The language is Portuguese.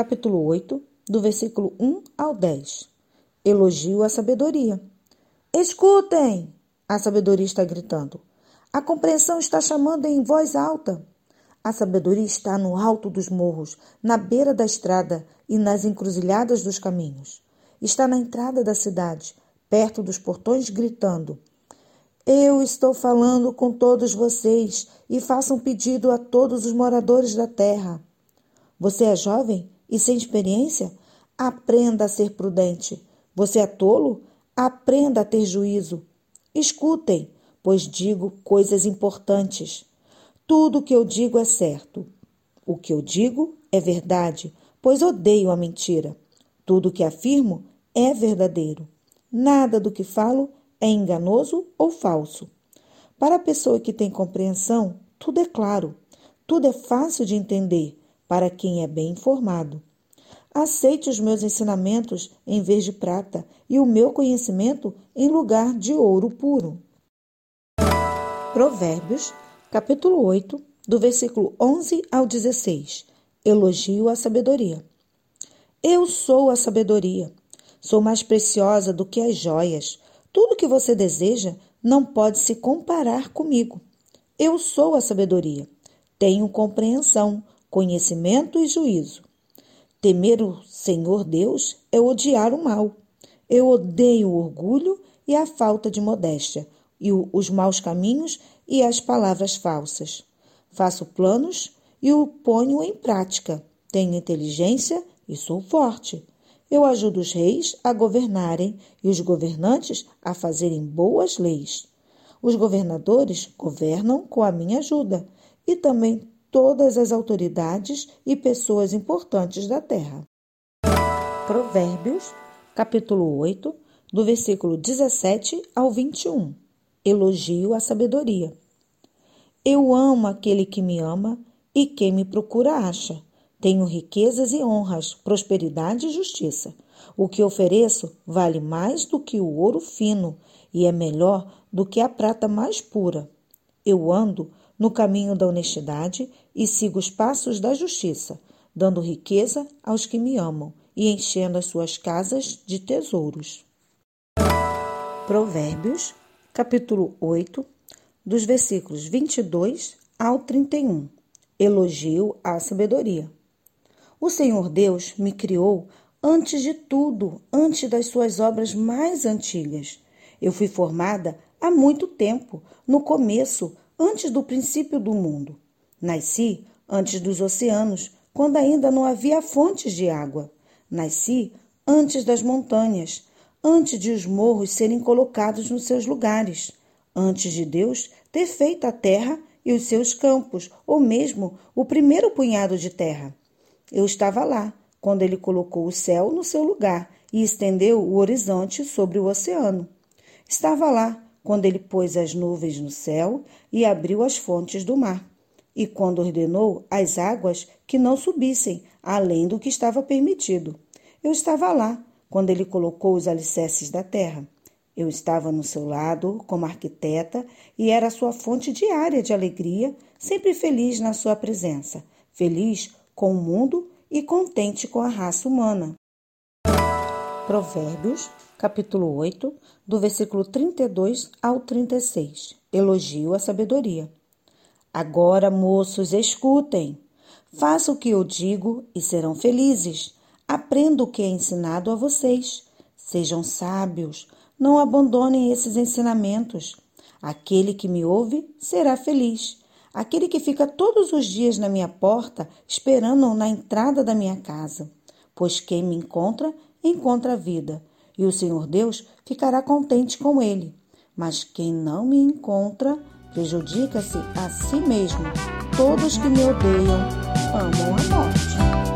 Capítulo 8, do versículo 1 ao 10. Elogio à sabedoria. Escutem! A sabedoria está gritando. A compreensão está chamando em voz alta. A sabedoria está no alto dos morros, na beira da estrada e nas encruzilhadas dos caminhos. Está na entrada da cidade, perto dos portões, gritando: Eu estou falando com todos vocês e faço um pedido a todos os moradores da terra. Você é jovem e sem experiência? Aprenda a ser prudente. Você é tolo? Aprenda a ter juízo. Escutem, pois digo coisas importantes. Tudo o que eu digo é certo. O que eu digo é verdade, pois odeio a mentira. Tudo o que afirmo é verdadeiro. Nada do que falo é enganoso ou falso. Para a pessoa que tem compreensão, tudo é claro, tudo é fácil de entender para quem é bem informado. Aceite os meus ensinamentos em vez de prata e o meu conhecimento em lugar de ouro puro. Provérbios, capítulo 8, do versículo 11 ao 16. Elogio à sabedoria. Eu sou a sabedoria. Sou mais preciosa do que as joias. Tudo que você deseja não pode se comparar comigo. Eu sou a sabedoria. Tenho compreensão, conhecimento e juízo. Temer o Senhor Deus é odiar o mal. Eu odeio o orgulho e a falta de modéstia, e os maus caminhos e as palavras falsas. Faço planos e o ponho em prática. Tenho inteligência e sou forte. Eu ajudo os reis a governarem e os governantes a fazerem boas leis. Os governadores governam com a minha ajuda e também todas as autoridades e pessoas importantes da terra. Provérbios, capítulo 8, do versículo 17 ao 21. Elogio à sabedoria. Eu amo aquele que me ama e quem me procura acha. Tenho riquezas e honras, prosperidade e justiça. O que ofereço vale mais do que o ouro fino e é melhor do que a prata mais pura. Eu ando no caminho da honestidade e sigo os passos da justiça, dando riqueza aos que me amam e enchendo as suas casas de tesouros. Provérbios, capítulo 8, dos versículos 22 ao 31. Elogio à sabedoria. O Senhor Deus me criou antes de tudo, antes das suas obras mais antigas. Eu fui formada há muito tempo, no começo, antes do princípio do mundo. Nasci antes dos oceanos, quando ainda não havia fontes de água. Nasci antes das montanhas, antes de os morros serem colocados nos seus lugares, antes de Deus ter feito a terra e os seus campos, ou mesmo o primeiro punhado de terra. Eu estava lá, quando ele colocou o céu no seu lugar e estendeu o horizonte sobre o oceano. Estava lá quando ele pôs as nuvens no céu e abriu as fontes do mar, e quando ordenou as águas que não subissem além do que estava permitido. Eu estava lá quando ele colocou os alicerces da terra. Eu estava no seu lado como arquiteta e era sua fonte diária de alegria, sempre feliz na sua presença, feliz com o mundo e contente com a raça humana. Provérbios capítulo 8, do versículo 32 ao 36. Elogio à sabedoria. Agora, moços, escutem. Façam o que eu digo e serão felizes. Aprenda o que é ensinado a vocês. Sejam sábios. Não abandonem esses ensinamentos. Aquele que me ouve será feliz. Aquele que fica todos os dias na minha porta, esperando na entrada da minha casa. Pois quem me encontra, encontra a vida e o Senhor Deus ficará contente com ele. Mas quem não me encontra prejudica-se a si mesmo. Todos que me odeiam amam a morte.